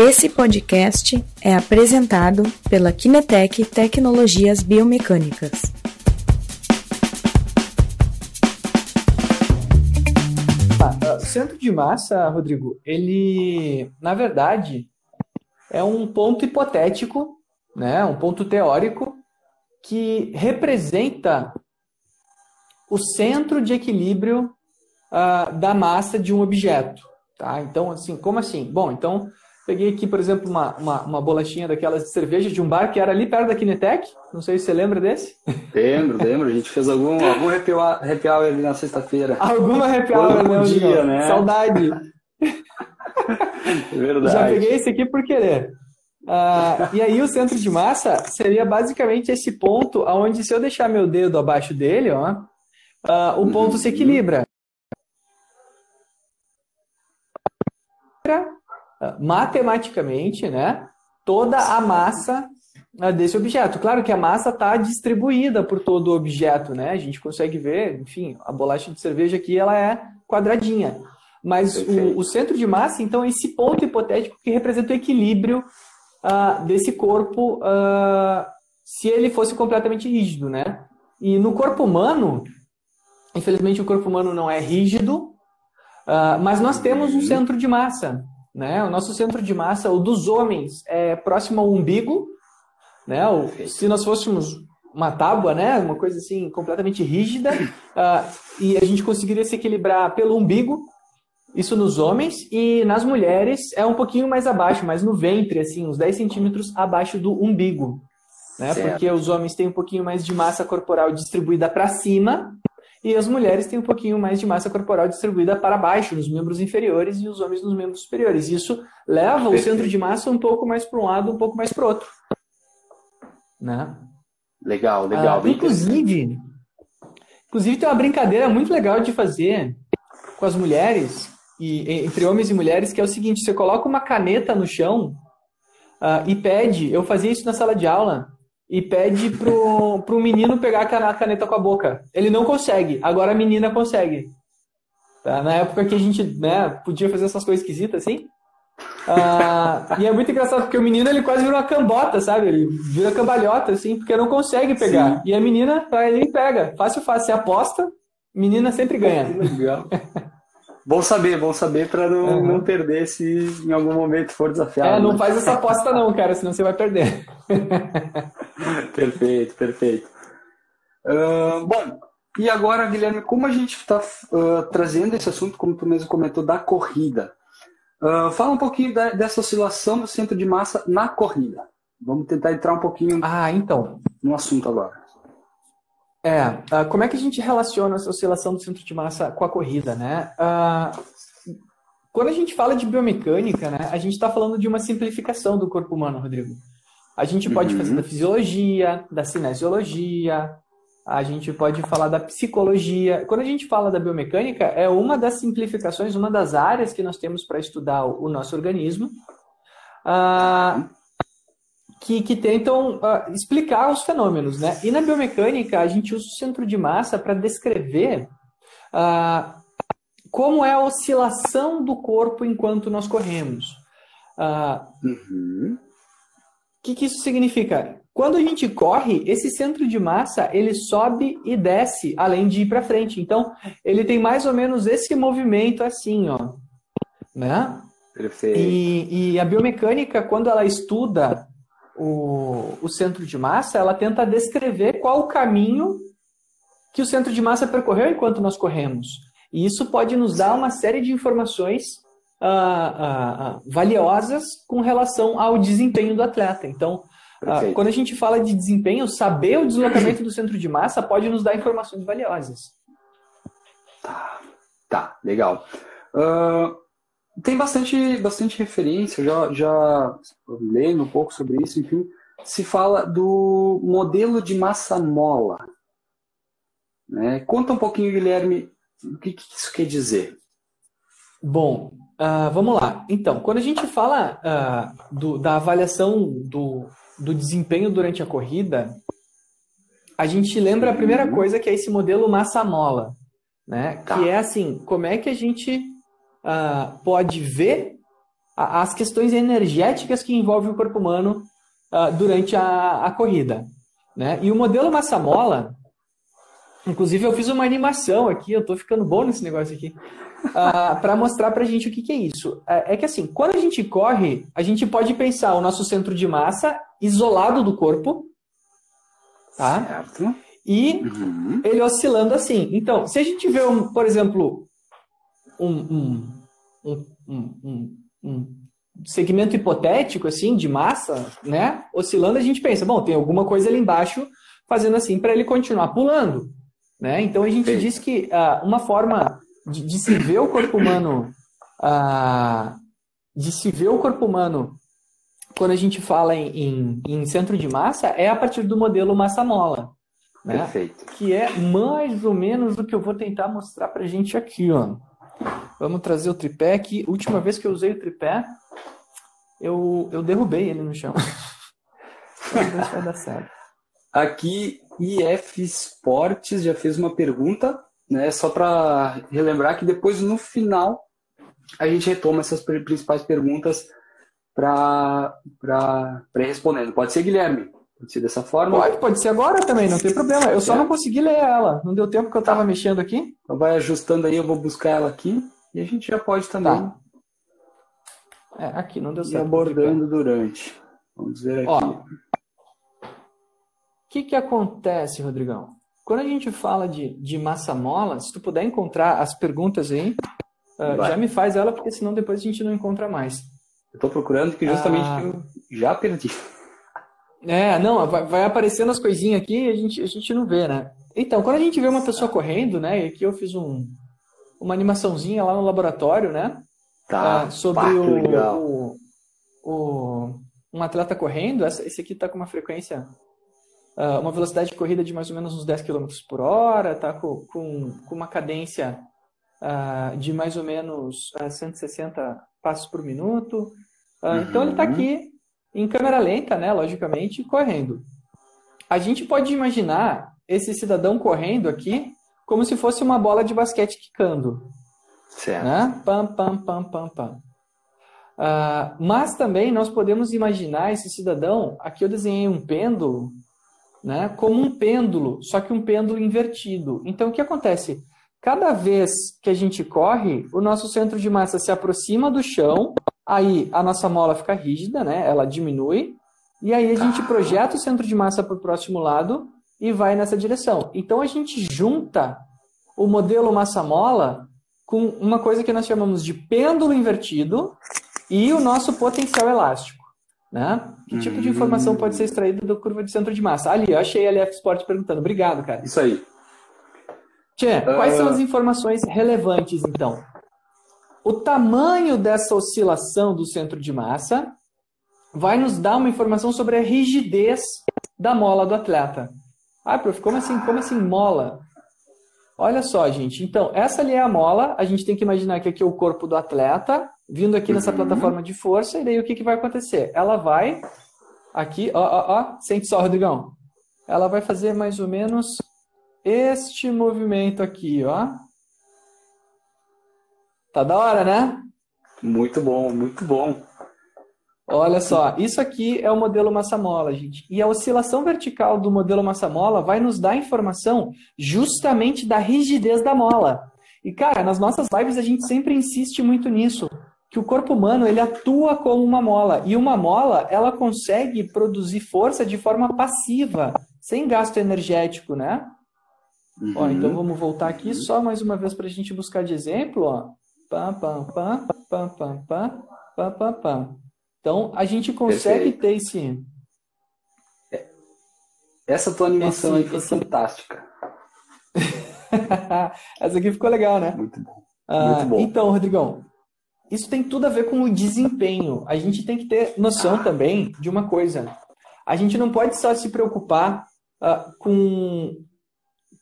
Esse podcast é apresentado pela Kinetec Tecnologias Biomecânicas. O centro de massa, Rodrigo, ele, na verdade, é um ponto hipotético, né, um ponto teórico que representa o centro de equilíbrio uh, da massa de um objeto. Tá? Então, assim, como assim? Bom, então Peguei aqui, por exemplo, uma, uma, uma, bolachinha daquelas de cerveja de um bar que era ali perto da Kinetec. Não sei se você lembra desse. Lembro, lembro. A gente fez algum, algum happy hour ali na sexta-feira. Alguma happy hour, né? dia, né? Saudade. É verdade. Já peguei esse aqui por querer. Uh, e aí o centro de massa seria basicamente esse ponto onde se eu deixar meu dedo abaixo dele, ó, uh, o ponto uhum. se equilibra matematicamente, né, toda a massa né, desse objeto. Claro que a massa está distribuída por todo o objeto, né? A gente consegue ver, enfim, a bolacha de cerveja aqui ela é quadradinha. Mas o, o, centro de massa, então, é esse ponto hipotético que representa o equilíbrio uh, desse corpo uh, se ele fosse completamente rígido, né? E no corpo humano, infelizmente o corpo humano não é rígido, uh, mas nós temos um centro de massa. Né? O nosso centro de massa, o dos homens, é próximo ao umbigo. Né? O, se nós fôssemos uma tábua, né? uma coisa assim completamente rígida, uh, e a gente conseguiria se equilibrar pelo umbigo, isso nos homens, e nas mulheres é um pouquinho mais abaixo, mais no ventre, assim, uns 10 centímetros abaixo do umbigo. Né? Porque os homens têm um pouquinho mais de massa corporal distribuída para cima, e as mulheres têm um pouquinho mais de massa corporal distribuída para baixo, nos membros inferiores, e os homens nos membros superiores. Isso leva o centro de massa um pouco mais para um lado, um pouco mais para o outro. Né? Legal, legal. Ah, inclusive, inclusive tem uma brincadeira muito legal de fazer com as mulheres, e entre homens e mulheres, que é o seguinte: você coloca uma caneta no chão uh, e pede. Eu fazia isso na sala de aula e pede pro, pro menino pegar a caneta com a boca. Ele não consegue, agora a menina consegue. Tá? Na época que a gente né, podia fazer essas coisas esquisitas assim. Ah, e é muito engraçado porque o menino ele quase vira uma cambota, sabe? Ele vira cambalhota, assim, porque não consegue pegar. Sim. E a menina vai ali e pega. Fácil, fácil. Você aposta, menina sempre ganha. Legal. Bom saber, bom saber para não, uhum. não perder se em algum momento for desafiado. É, não né? faz essa aposta não, cara, senão você vai perder. perfeito, perfeito. Uh, bom, e agora, Guilherme, como a gente está uh, trazendo esse assunto, como tu mesmo comentou, da corrida, uh, fala um pouquinho da, dessa oscilação do centro de massa na corrida. Vamos tentar entrar um pouquinho ah, então. no assunto agora. É, uh, como é que a gente relaciona essa oscilação do centro de massa com a corrida, né? Uh, quando a gente fala de biomecânica, né, a gente está falando de uma simplificação do corpo humano, Rodrigo. A gente pode uhum. fazer da fisiologia, da cinesiologia, a gente pode falar da psicologia. Quando a gente fala da biomecânica, é uma das simplificações, uma das áreas que nós temos para estudar o, nosso organismo. Uh, que, que tentam uh, explicar os fenômenos, né? E na biomecânica, a gente usa o centro de massa para descrever uh, como é a oscilação do corpo enquanto nós corremos. Uh, uhum. O que, que isso significa? Quando a gente corre, esse centro de massa ele sobe e desce, além de ir para frente. Então, ele tem mais ou menos esse movimento assim, ó, né? E, e a biomecânica, quando ela estuda o, o centro de massa, ela tenta descrever qual o caminho que o centro de massa percorreu enquanto nós corremos. E isso pode nos dar uma série de informações uh, uh, valiosas com relação ao desempenho do atleta. Então, uh, quando a gente fala de desempenho, saber o deslocamento do centro de massa pode nos dar informações valiosas. Tá, tá legal. Uh, tem bastante, bastante referência, já, já lendo um pouco sobre isso, enfim, se fala do modelo de massa mola. Né? Conta um pouquinho, Guilherme, o que, que isso quer dizer. Bom, uh, vamos lá. Então, quando a gente fala uh, do, da avaliação do, do desempenho durante a corrida, a gente lembra a primeira uhum. coisa que é esse modelo massa-mola, né? Tá. Que é assim, como é que a gente uh, pode ver as questões energéticas que envolvem o corpo humano uh, durante a, a corrida. Né? E o modelo massa-mola, inclusive eu fiz uma animação aqui, eu estou ficando bom nesse negócio aqui, uh, ah, para mostrar para a gente o que, que é isso. É, é que assim, quando a gente corre, a gente pode pensar o nosso centro de massa isolado do corpo, tá? Certo. E uhum. ele oscilando assim. Então, se a gente vê, um, por exemplo, um, um, um, um, segmento hipotético assim de massa, né, oscilando, a gente pensa, bom, tem alguma coisa ali embaixo fazendo assim para ele continuar pulando, né? Então a gente Sim. diz que uh, uma forma de, de, se ver o corpo humano, uh, de se ver o corpo humano quando a gente fala em, em, em centro de massa é a partir do modelo massa-mola. Né? Perfeito. Que é mais ou menos o que eu vou tentar mostrar para a gente aqui, ó. Vamos trazer o tripé aqui. Última vez que eu usei o tripé, eu, eu derrubei ele no chão. Se vai dar certo. Aqui, IF Esportes já fez uma pergunta, né? Só para relembrar que depois, no final, a gente retoma essas principais perguntas para respondendo. Pode ser, Guilherme? Pode ser dessa forma? Pode, pode ser agora também, não tem problema. Eu só é. não consegui ler ela. Não deu tempo que eu estava tá. mexendo aqui. Então vai ajustando aí, eu vou buscar ela aqui. E a gente já pode também. Tá. É, aqui não deu certo. abordando durante. Vamos ver aqui. o que, que acontece, Rodrigão? Quando a gente fala de, de massa mola, se tu puder encontrar as perguntas aí, uh, já me faz ela, porque senão depois a gente não encontra mais. Eu estou procurando que justamente ah. eu já perdi. É, não, vai, vai, aparecendo as coisinhas aqui e a gente, a gente não vê, né? Então, quando a gente vê uma pessoa correndo, né? E aqui eu fiz um, uma animaçãozinha lá no laboratório, né? Tá. Uh, sobre pá, o, o, o, um atleta correndo. Essa, esse aqui tá com uma frequência, uh, uma velocidade de corrida de mais ou menos uns 10 km por hora, tá com, com, com uma cadência uh, de mais ou menos 160 passos por minuto. Uhum. Então ele está aqui em câmera lenta, né, logicamente, correndo. A gente pode imaginar esse cidadão correndo aqui como se fosse uma bola de basquete quicando. Certo. Né? Pam, pam, pam, pam, pam. Uh, mas também nós podemos imaginar esse cidadão, aqui eu desenhei um pêndulo, né, como um pêndulo, só que um pêndulo invertido. Então o que acontece? Cada vez que a gente corre, o nosso centro de massa se aproxima do chão Aí a nossa mola fica rígida, né? Ela diminui. E aí a gente projeta o centro de massa para o próximo lado e vai nessa direção. Então a gente junta o modelo massa-mola com uma coisa que nós chamamos de pêndulo invertido e o nosso potencial elástico. Né? Que tipo de informação pode ser extraída da curva de centro de massa? Ali, eu achei a LF Sport perguntando. Obrigado, cara. Isso aí. Tchê, quais uh... são as informações relevantes, então? O tamanho dessa oscilação do centro de massa vai nos dar uma informação sobre a rigidez da mola do atleta. Ah, prof, como assim, como assim mola? Olha só, gente. Então, essa ali é a mola. A gente tem que imaginar que aqui é o corpo do atleta, vindo aqui nessa uhum. plataforma de força. E daí o que, que vai acontecer? Ela vai aqui, ó, ó, ó. Sente só, Rodrigão. Ela vai fazer mais ou menos este movimento aqui, ó. Tá da hora, né? Muito bom, muito bom. Olha só, isso aqui é o modelo massa-mola, gente. E a oscilação vertical do modelo massa-mola vai nos dar informação justamente da rigidez da mola. E, cara, nas nossas lives a gente sempre insiste muito nisso, que o corpo humano ele atua como uma mola. E uma mola, ela consegue produzir força de forma passiva, sem gasto energético, né? Uhum. Ó, então vamos voltar aqui só mais uma vez para a gente buscar de exemplo, ó. Pam, pam, pam, pam, pam, pam, pam, pam, pam. Então, a gente consegue Perfeito. ter esse... Essa tua animação esse, aí foi esse... fantástica. Essa aqui ficou legal, né? Muito bom. Ah, Muito bom. Então, Rodrigão, isso tem tudo a ver com o desempenho. A gente tem que ter noção ah. também de uma coisa. A gente não pode só se preocupar uh, com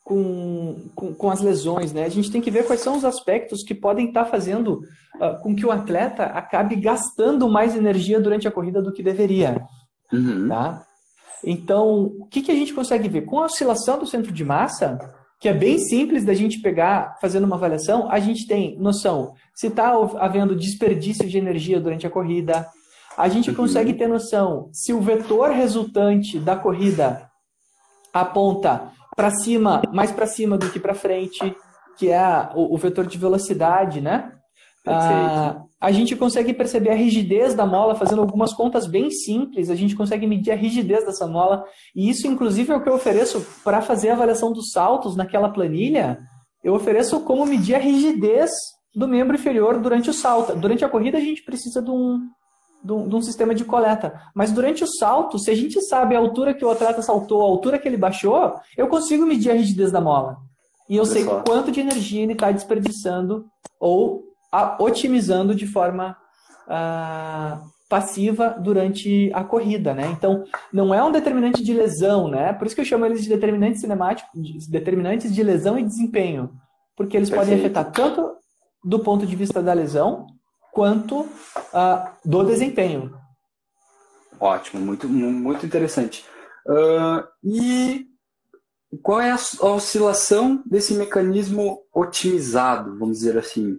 com, com, com, as lesões, né? A gente tem que ver quais são os aspectos que podem estar tá fazendo uh, com que o atleta acabe gastando mais energia durante a corrida do que deveria, uhum. tá? Então, o que, que a gente consegue ver? Com a oscilação do centro de massa, que é bem simples da gente pegar fazendo uma avaliação, a gente tem noção se está havendo desperdício de energia durante a corrida, a gente uhum. consegue ter noção se o vetor resultante da corrida aponta para cima, mais para cima do que para frente, que é o, o, vetor de velocidade, né? Ah, a gente consegue perceber a rigidez da mola fazendo algumas contas bem simples. A gente consegue medir a rigidez dessa mola. E isso, inclusive, é o que eu ofereço para fazer a avaliação dos saltos naquela planilha. Eu ofereço como medir a rigidez do membro inferior durante o salto. Durante a corrida, a gente precisa de um, de um, sistema de coleta. Mas durante o salto, se a gente sabe a altura que o atleta saltou, a altura que ele baixou, eu consigo medir a rigidez da mola. E eu sei quanto de energia ele está desperdiçando ou a, otimizando de forma a, passiva durante a corrida, né? Então, não é um determinante de lesão, né? Por isso que eu chamo eles de determinantes cinemáticos, de determinantes de lesão e desempenho, porque eles Perfeito. podem afetar tanto do ponto de vista da lesão quanto uh, do desempenho. Ótimo, muito, muito interessante. Uh, e qual é a oscilação desse mecanismo otimizado, vamos dizer assim?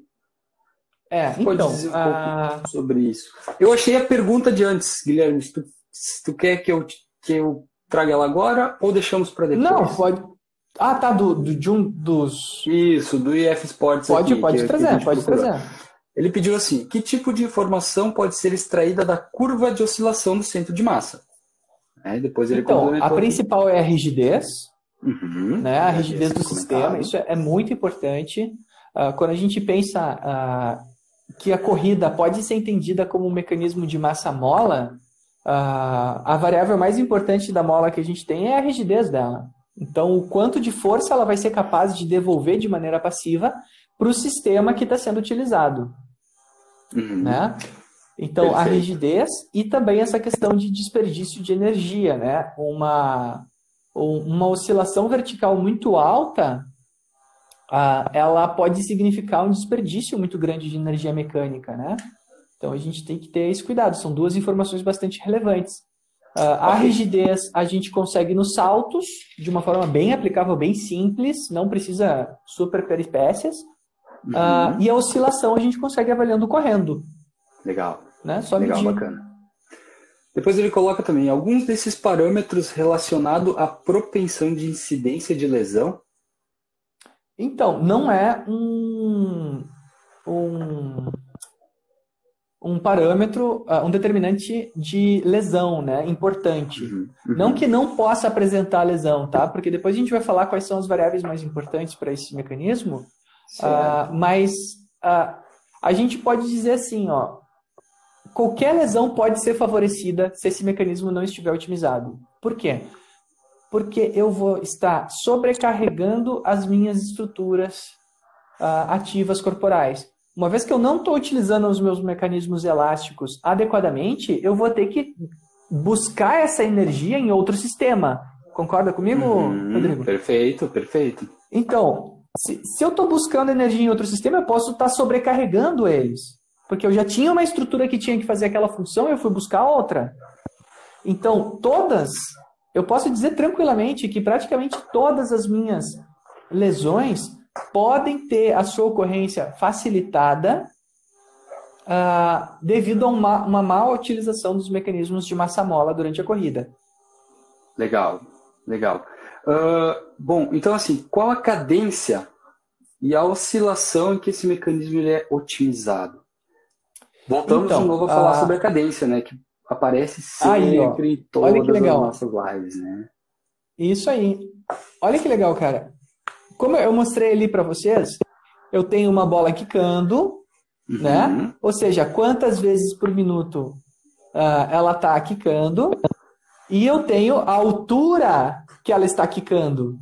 É, Pode então, dizer um a... pouco sobre isso. Eu achei a pergunta de antes, Guilherme. Se tu, se tu quer que eu, que eu traga ela agora ou deixamos para depois? Não, pode. Ah, tá, do, do, de um dos. Isso, do IF Sports. Pode, aqui, pode que, trazer, pode procurou. trazer. Ele pediu assim: que tipo de informação pode ser extraída da curva de oscilação do centro de massa? Aí depois ele então, a principal é a rigidez, uhum, né? A rigidez do sistema. Isso é muito importante. Uh, quando a gente pensa uh, que a corrida pode ser entendida como um mecanismo de massa-mola, uh, a variável mais importante da mola que a gente tem é a rigidez dela. Então, o quanto de força ela vai ser capaz de devolver de maneira passiva para o sistema que está sendo utilizado. Uhum. Né? Então, Perfeito. a rigidez e também essa questão de desperdício de energia. Né? Uma, uma oscilação vertical muito alta ela pode significar um desperdício muito grande de energia mecânica, né? Então a gente tem que ter esse cuidado. São duas informações bastante relevantes. A rigidez a gente consegue nos saltos de uma forma bem aplicável, bem simples, não precisa super peripécias. Ah, uhum. e a oscilação a gente consegue avaliando correndo. Legal. Né? Só Legal, medir. bacana. Depois ele coloca também alguns desses parâmetros relacionados à propensão de incidência de lesão então, não é um, um, um parâmetro, ah, um determinante de lesão, né? Importante. Uhum, uhum. Não que não possa apresentar lesão, tá? Porque depois a gente vai falar quais são as variáveis mais importantes para esse mecanismo. Uh, mas uh, a gente pode dizer assim, ó, qualquer lesão pode ser favorecida se esse mecanismo não estiver otimizado. Por quê? porque eu vou estar sobrecarregando as minhas estruturas uh, ativas corporais. Uma vez que eu não estou utilizando os meus mecanismos elásticos adequadamente, eu vou ter que buscar essa energia em outro sistema. Concorda comigo, uhum, Rodrigo? Perfeito, perfeito. Então, se, se eu estou buscando energia em outro sistema, eu posso estar tá sobrecarregando eles. Porque eu já tinha uma estrutura que tinha que fazer aquela função eu fui buscar outra. Então, todas eu posso dizer tranquilamente que praticamente todas as minhas lesões podem ter a sua ocorrência facilitada uh, devido a uma, uma má utilização dos mecanismos de massa-mola durante a corrida. Legal, legal. Uh, bom, então assim, qual a cadência e a oscilação em que esse mecanismo é otimizado? Voltamos então, de novo a falar uh, sobre a cadência, né? Que aparece sempre aí, em todas as nossas lives, né? Isso aí. Olha que legal, cara. Como eu mostrei ali para vocês, eu tenho uma bola quicando, uhum. né? Ou seja, quantas vezes por minuto uh, ela está quicando, e eu tenho a altura que ela está quicando.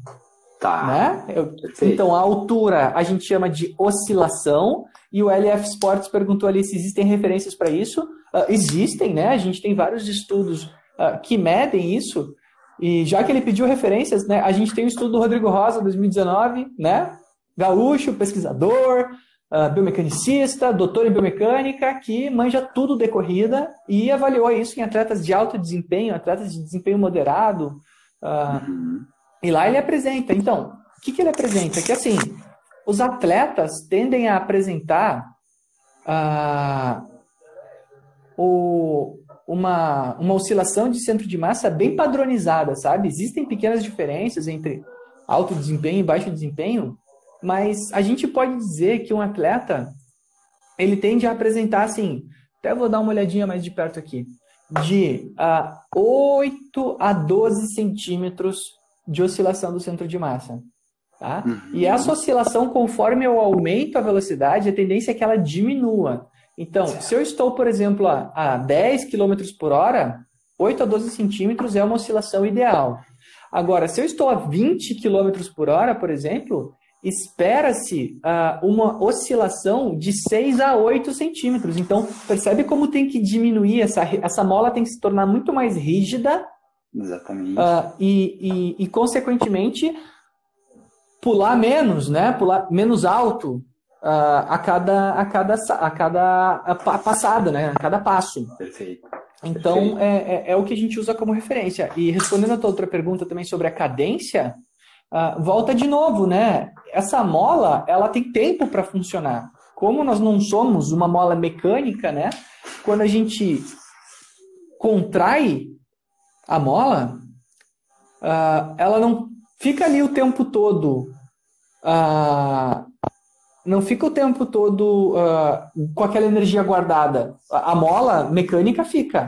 Tá. Né? Eu, então, a altura a gente chama de oscilação, e o LF Sports perguntou ali se existem referências para isso. Uh, existem, né? A gente tem vários estudos uh, que medem isso. E já que ele pediu referências, né? A gente tem o estudo do Rodrigo Rosa, 2019, né? Gaúcho, pesquisador, uh, biomecanicista, doutor em biomecânica, que manja tudo de corrida e avaliou isso em atletas de alto desempenho, atletas de desempenho moderado. Uhum. E lá ele apresenta. Então, que, que ele apresenta? Que assim, os atletas tendem a apresentar ah, o, uma, uma oscilação de centro de massa bem padronizada, sabe? Existem pequenas diferenças entre alto desempenho e baixo desempenho, mas a gente pode dizer que um atleta ele tende a apresentar assim, até vou dar uma olhadinha mais de perto aqui, de uh, 8 a 12 centímetros de oscilação do centro de massa. Tá? Uhum. E essa oscilação, conforme eu aumento a velocidade, a tendência é que ela diminua. Então, certo. se eu estou, por exemplo, a, a 10 km por hora, 8 a 12 centímetros é uma oscilação ideal. Agora, se eu estou a 20 km por hora, por exemplo, espera-se uh, uma oscilação de 6 a 8 centímetros. Então, percebe como tem que diminuir, essa, essa mola tem que se tornar muito mais rígida. Exatamente. Uh, e, e, e, consequentemente, pular menos, né? Pular menos alto uh, a cada a cada a cada a passada, né? A cada passo. Perfeito. Então Perfeito. É, é, é, o que a gente usa como referência. E respondendo a tua outra pergunta também sobre a cadência, uh, volta de novo, né? Essa mola ela tem tempo para funcionar. Como nós não somos uma mola mecânica, né? Quando a gente contrai a mola, uh, ela não fica ali o tempo todo uh, não fica o tempo todo com aquela energia guardada. A, a, mola mecânica fica,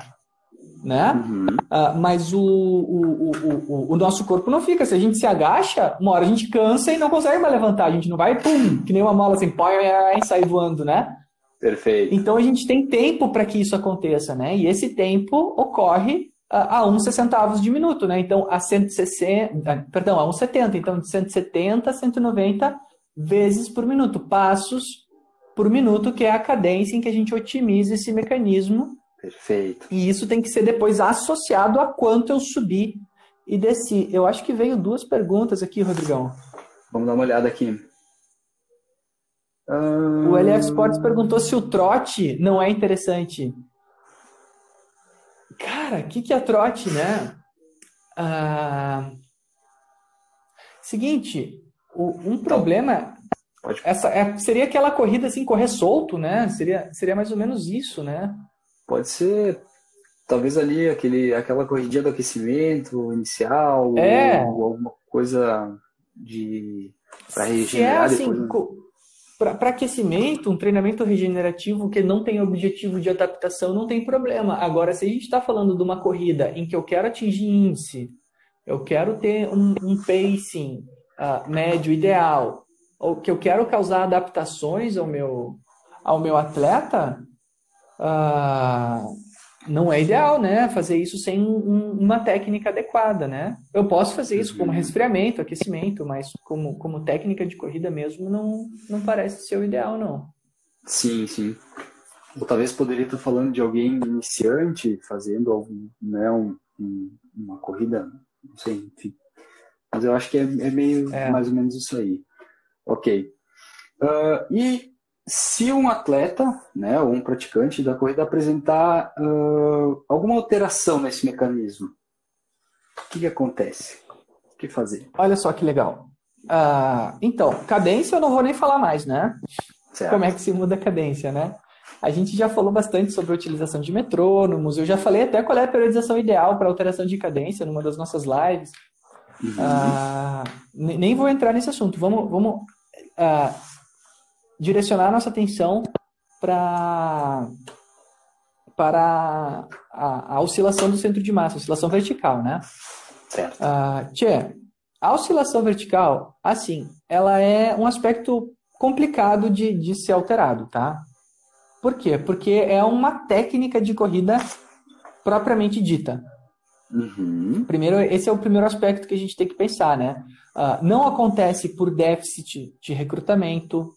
né? Uhum. Uh, mas o, o, o, o, nosso corpo não fica. Se a gente se agacha, uma hora a gente cansa e não consegue mais levantar. A gente não vai, pum, que nem uma mola assim, põe e sai voando, né? Perfeito. Então a gente tem tempo para que isso aconteça, né? E esse tempo ocorre a, a uns centavos de minuto, né? Então a 160, perdão, a 1,70. Então de 170 a 190 vezes por minuto, passos por minuto, que é a cadência em que a gente otimiza esse mecanismo. Perfeito. E isso tem que ser depois associado a quanto eu subi e desci. Eu acho que veio duas perguntas aqui, Rodrigão. Vamos dar uma olhada aqui. O LF Sports perguntou se o trote não é interessante. Cara, o que, que é trote, né? Ah, seguinte, um então, problema. Essa, é, seria aquela corrida assim, correr solto, né? Seria, seria mais ou menos isso, né? Pode ser talvez ali aquele, aquela corridinha do aquecimento inicial, é. ou alguma coisa de para regenerar é, assim, depois. Para aquecimento, um treinamento regenerativo que não tem objetivo de adaptação não tem problema. Agora, se a gente está falando de uma corrida em que eu quero atingir índice, eu quero ter um, um pacing uh, médio ideal, ou que eu quero causar adaptações ao meu, ao meu atleta, uh, não é ideal, né? Fazer isso sem um, uma técnica adequada, né? Eu posso fazer isso como uhum. resfriamento, aquecimento, mas como, como técnica de corrida mesmo não, não parece ser o ideal, não. Sim, sim. Ou talvez poderia estar falando de alguém iniciante fazendo algum, né, um, um, uma corrida, não sei, enfim, mas eu acho que é, é meio é. mais ou menos isso aí. Ok. Uh, e se um atleta, né, ou um praticante da corrida apresentar uh, alguma alteração nesse mecanismo, o que, que, acontece? O que fazer? Olha só que legal. Uh, então, cadência eu não vou nem falar mais, né? Certo. Como é que se muda a cadência, né? A gente já falou bastante sobre a utilização de metrônomos, eu já falei até qual é a periodização ideal para alteração de cadência numa das nossas lives. Uhum. Ah, nem vou entrar nesse assunto. Vamos, vamos ah, direcionar nossa atenção para para a, a, oscilação do centro de massa, oscilação vertical, né? Certo. Ah, tchê, a oscilação vertical, assim, ela é um aspecto complicado de, de ser alterado, tá? Por quê? Porque é uma técnica de corrida propriamente dita. Uhum. Primeiro, esse é o primeiro aspecto que a gente tem que pensar, né? Uh, não acontece por déficit de recrutamento,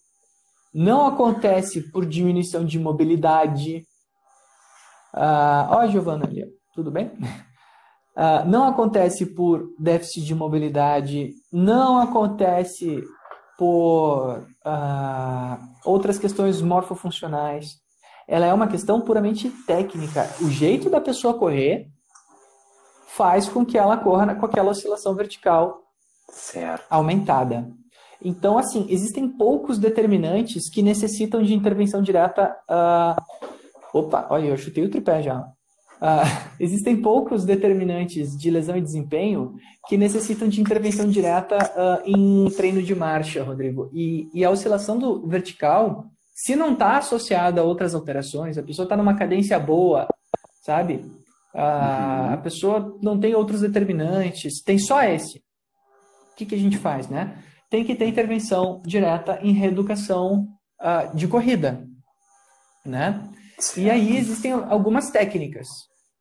não acontece por diminuição de mobilidade. Uh, ó, Giovana ali, tudo bem? Uh, não acontece por déficit de mobilidade, não acontece por uh, outras questões morfofuncionais. Ela é uma questão puramente técnica. O jeito da pessoa correr faz com que ela corra com aquela oscilação vertical certo. aumentada. Então, assim, existem poucos determinantes que necessitam de intervenção direta. Uh... Opa, olha, eu chutei o tripé já. Uh, existem poucos determinantes de lesão e desempenho que necessitam de intervenção direta uh, em treino de marcha, Rodrigo. E, e a oscilação do vertical, se não está associada a outras alterações, a pessoa está numa cadência boa, sabe? Uh, uhum. A pessoa não tem outros determinantes, tem só esse. O que, que a gente faz, né? Tem que ter intervenção direta em reeducação de corrida, né? E aí existem algumas técnicas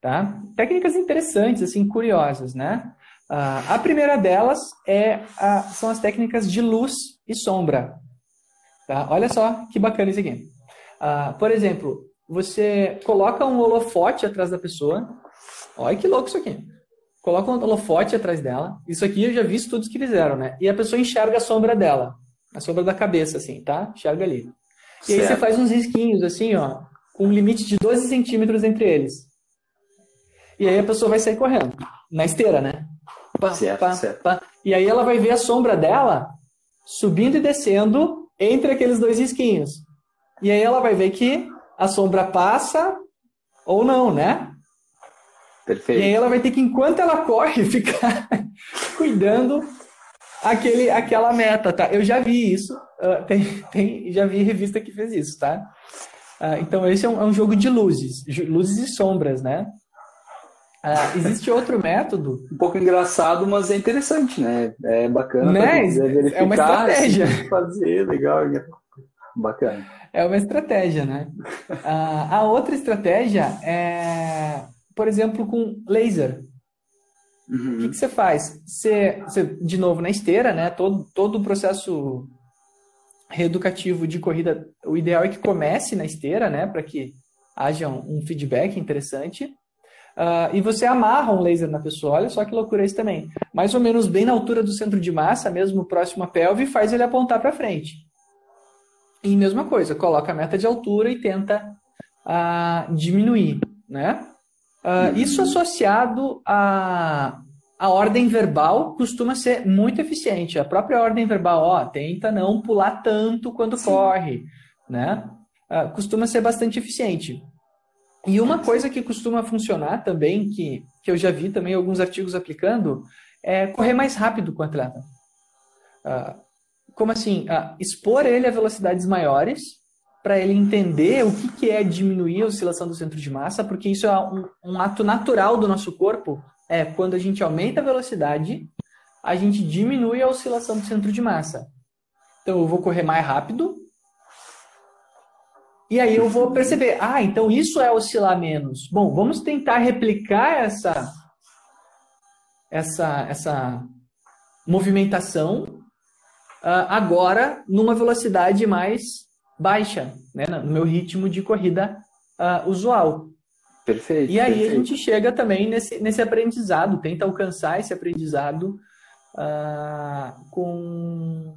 tá? Técnicas interessantes, assim, curiosas, né? Uh, a primeira delas é a, são as técnicas de luz e sombra. Tá? Olha só que bacana isso aqui. Uh, por exemplo, você coloca um holofote atrás da pessoa. Olha que louco isso aqui. Coloca um holofote atrás dela. Isso aqui eu já vi estudos que fizeram, né? E a pessoa enxerga a sombra dela. A sombra da cabeça, assim, tá? Enxerga ali. E certo. aí você faz uns risquinhos, assim, ó, com um limite de 12 centímetros entre eles. E aí a pessoa vai sair correndo. Na esteira, né? Pá, certo, pá, certo. Pá. E aí ela vai ver a sombra dela subindo e descendo entre aqueles dois risquinhos. E aí ela vai ver que a sombra passa ou não, né? Perfeito. E aí ela vai ter que, enquanto ela corre, ficar cuidando aquele, aquela meta, tá? Eu já vi isso, uh, tem, tem, já vi revista que fez isso, tá? Uh, então esse é um, é um jogo de luzes, luzes e sombras, né? Uh, existe outro método. Um pouco engraçado, mas é interessante, né? É bacana né? É uma estratégia. Fazer, legal. Bacana. É uma estratégia, né? A outra estratégia é, por exemplo, com laser. Uhum. O que, que, você faz? Você, você, de novo, na esteira, né? Todo, todo o processo reeducativo de corrida, o ideal é que comece na esteira, né? Para que haja um, um feedback interessante. Uh, e você amarra um laser na pessoa, olha só que loucura isso também. Mais ou menos bem na altura do centro de massa, mesmo próximo à pelve, faz ele apontar para frente. E mesma coisa, coloca a meta de altura e tenta uh, diminuir, né? Uh, isso associado a, a ordem verbal costuma ser muito eficiente. A própria ordem verbal, ó, tenta não pular tanto quando Sim. corre, né? Uh, costuma ser bastante eficiente. E uma coisa que costuma funcionar também, que, que eu já vi também alguns artigos aplicando, é correr mais rápido com o atleta. Uh, como assim? Expor ele a velocidades maiores para ele entender o que, que é diminuir a oscilação do centro de massa, porque isso é um, um ato natural do nosso corpo. É quando a gente aumenta a velocidade, a gente diminui a oscilação do centro de massa. Então eu vou correr mais rápido, e aí eu vou perceber, ah, então isso é oscilar menos. Bom, vamos tentar replicar essa essa essa movimentação uh, agora numa velocidade mais baixa, né, no meu ritmo de corrida uh, usual. Perfeito. E aí perfeito. a gente chega também nesse, nesse aprendizado, tenta alcançar esse aprendizado uh, com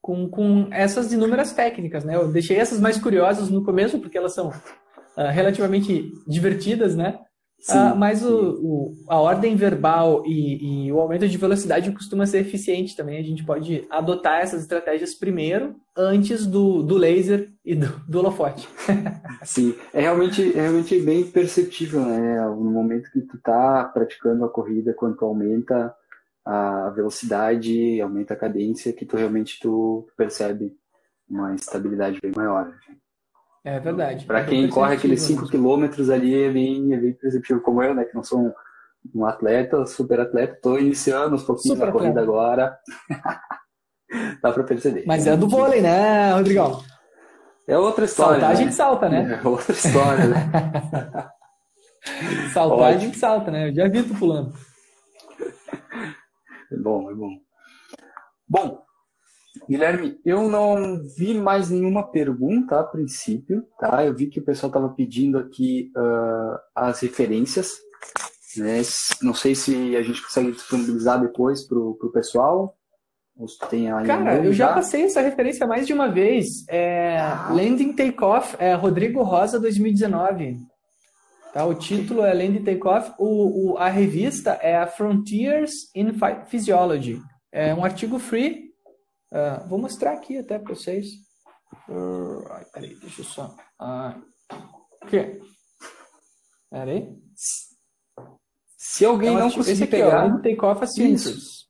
com, com essas inúmeras técnicas, né? Eu deixei essas mais curiosas no começo, porque elas são uh, relativamente divertidas, né? Sim, uh, mas o, o, a ordem verbal e, e, o aumento de velocidade costuma ser eficiente também. A gente pode adotar essas estratégias primeiro, antes do, do laser e do, do holofote. Sim, é realmente, é realmente bem perceptível, né? No momento que tu tá praticando a corrida, quando tu aumenta a velocidade, aumenta a cadência, que tu realmente tu percebe uma estabilidade bem maior. É verdade. Para é quem corre aqueles 5 km ali, é bem, é bem perceptível, como eu, né, que não sou um, um atleta, super atleta, estou iniciando uns pouquinhos na corrida agora. Dá para perceber. Mas é do vôlei, né, Rodrigão? É outra história. Saltar né? a gente salta, né? É outra história, né? Saltar Ótimo. a gente salta, né? Eu já vi tu pulando. É bom, é bom. Bom, Guilherme, eu não vi mais nenhuma pergunta a princípio, tá? Eu vi que o pessoal estava pedindo aqui uh, as referências, né? Não sei se a gente consegue disponibilizar depois para o pessoal. Cara, eu já, passei essa referência mais de uma vez. É, ah. Landing Takeoff, é Rodrigo Rosa 2019. Tá? O título é Land Takeoff. O, o, a revista é a Frontiers in Physiology. É um artigo free. Uh, vou mostrar aqui até para vocês. Uh, ai, peraí, deixa eu só. Uh, aqui. Peraí. Se alguém é não conseguir pegar. Ó, Takeoff Assistance.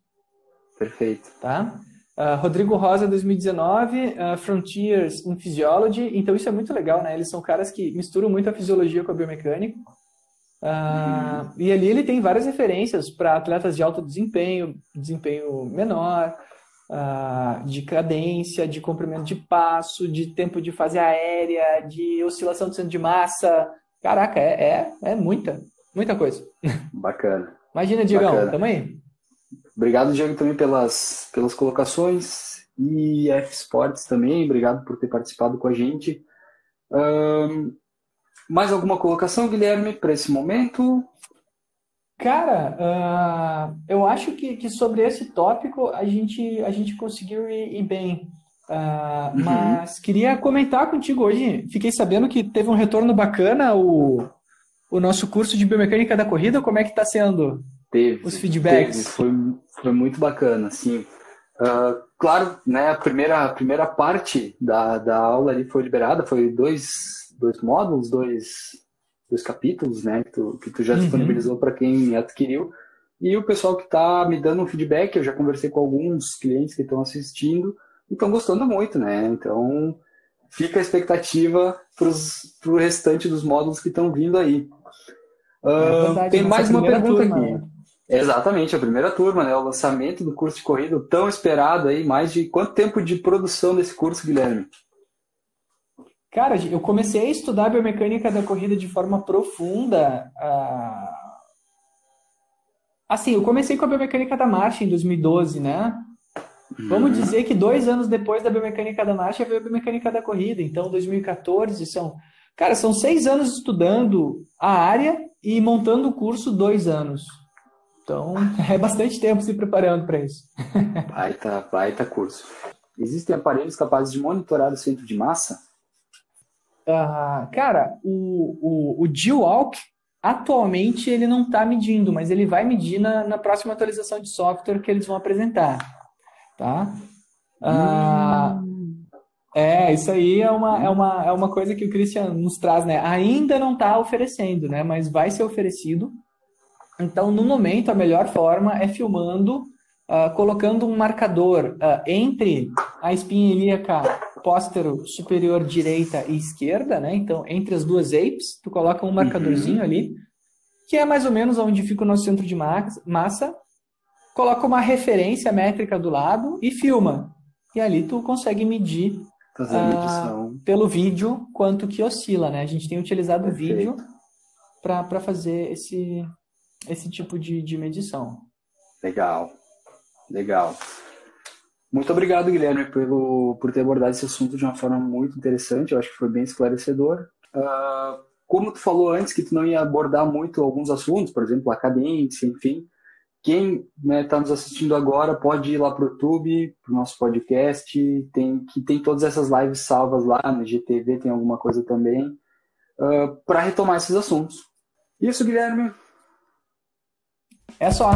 Perfeito. Tá? Uh, Rodrigo Rosa, 2019, uh, Frontiers in Physiology. Então, isso é muito legal, né? Eles são caras que misturam muito a fisiologia com a biomecânica. Uh, uhum. E ali ele tem várias referências para atletas de alto desempenho, desempenho menor, de cadência, de comprimento de passo, de tempo de fase aérea, de oscilação de centro de massa. Caraca, é, é, é muita, muita coisa. Bacana. Imagina, tamo aí. Obrigado, Diego, também pelas, pelas colocações. E F Sports também, obrigado por ter participado com a gente. Um, mais alguma colocação, Guilherme, para esse momento? Cara, uh, eu acho que, que sobre esse tópico a gente, a gente conseguiu ir, ir bem. Uh, uhum. Mas queria comentar contigo hoje. Fiquei sabendo que teve um retorno bacana o, o nosso curso de biomecânica da corrida. Como é que está sendo? Teve. Os feedbacks. Teve, foi, foi muito bacana, assim. Uh, claro, né, a primeira, a primeira parte da, da aula ali foi liberada, foi dois, dois módulos, dois, dois capítulos, né, que tu, que tu já uhum. disponibilizou para quem adquiriu. E o pessoal que está me dando um feedback, eu já conversei com alguns clientes que estão assistindo e estão gostando muito, né? Então, fica a expectativa para o restante dos módulos que estão vindo aí. É verdade, tem mais uma pergunta turma, aqui. Né? Exatamente, a primeira turma, né? O lançamento do curso de corrida tão esperado aí, mais de quanto tempo de produção desse curso, Guilherme? Cara, eu comecei a estudar biomecânica da corrida de forma profunda. Uh... Assim, eu comecei com a biomecânica da marcha em 2012, né? Vamos uhum. dizer que dois anos depois da biomecânica da marcha veio a biomecânica da corrida. Então, 2014 são. Cara, são seis anos estudando a área e montando o curso dois anos. Então, é bastante tempo se preparando para isso. Baita, baita curso. Existem aparelhos capazes de monitorar o centro de massa? Uh, cara, o, o, o G-Walk, atualmente, ele não está medindo, mas ele vai medir na, na próxima atualização de software que eles vão apresentar. Tá? Uh, hum. É, isso aí é uma, é, uma, é uma coisa que o Christian nos traz, né? Ainda não está oferecendo, né? Mas vai ser oferecido. Então, no momento, a melhor forma é filmando, uh, colocando um marcador uh, entre a espinha ilíaca póstero superior direita e esquerda, né? Então, entre as duas apes, tu coloca um marcadorzinho uhum. ali, que é mais ou menos onde fica o nosso centro de massa, coloca uma referência métrica do lado e filma. E ali tu consegue medir uh, pelo vídeo quanto que oscila, né? A gente tem utilizado o vídeo para fazer esse, esse tipo de, de medição. Legal, legal. Muito obrigado, Guilherme, pelo, por ter abordado esse assunto de uma forma muito interessante. Eu acho que foi bem esclarecedor. Uh, como tu falou antes que tu não ia abordar muito alguns assuntos, por exemplo, a cadência, enfim, quem está né, tá nos assistindo agora pode ir lá para o YouTube, para o nosso podcast, tem, que tem todas essas lives salvas lá, no GTV tem alguma coisa também, uh, ah, para retomar esses assuntos. Isso, Guilherme. É só.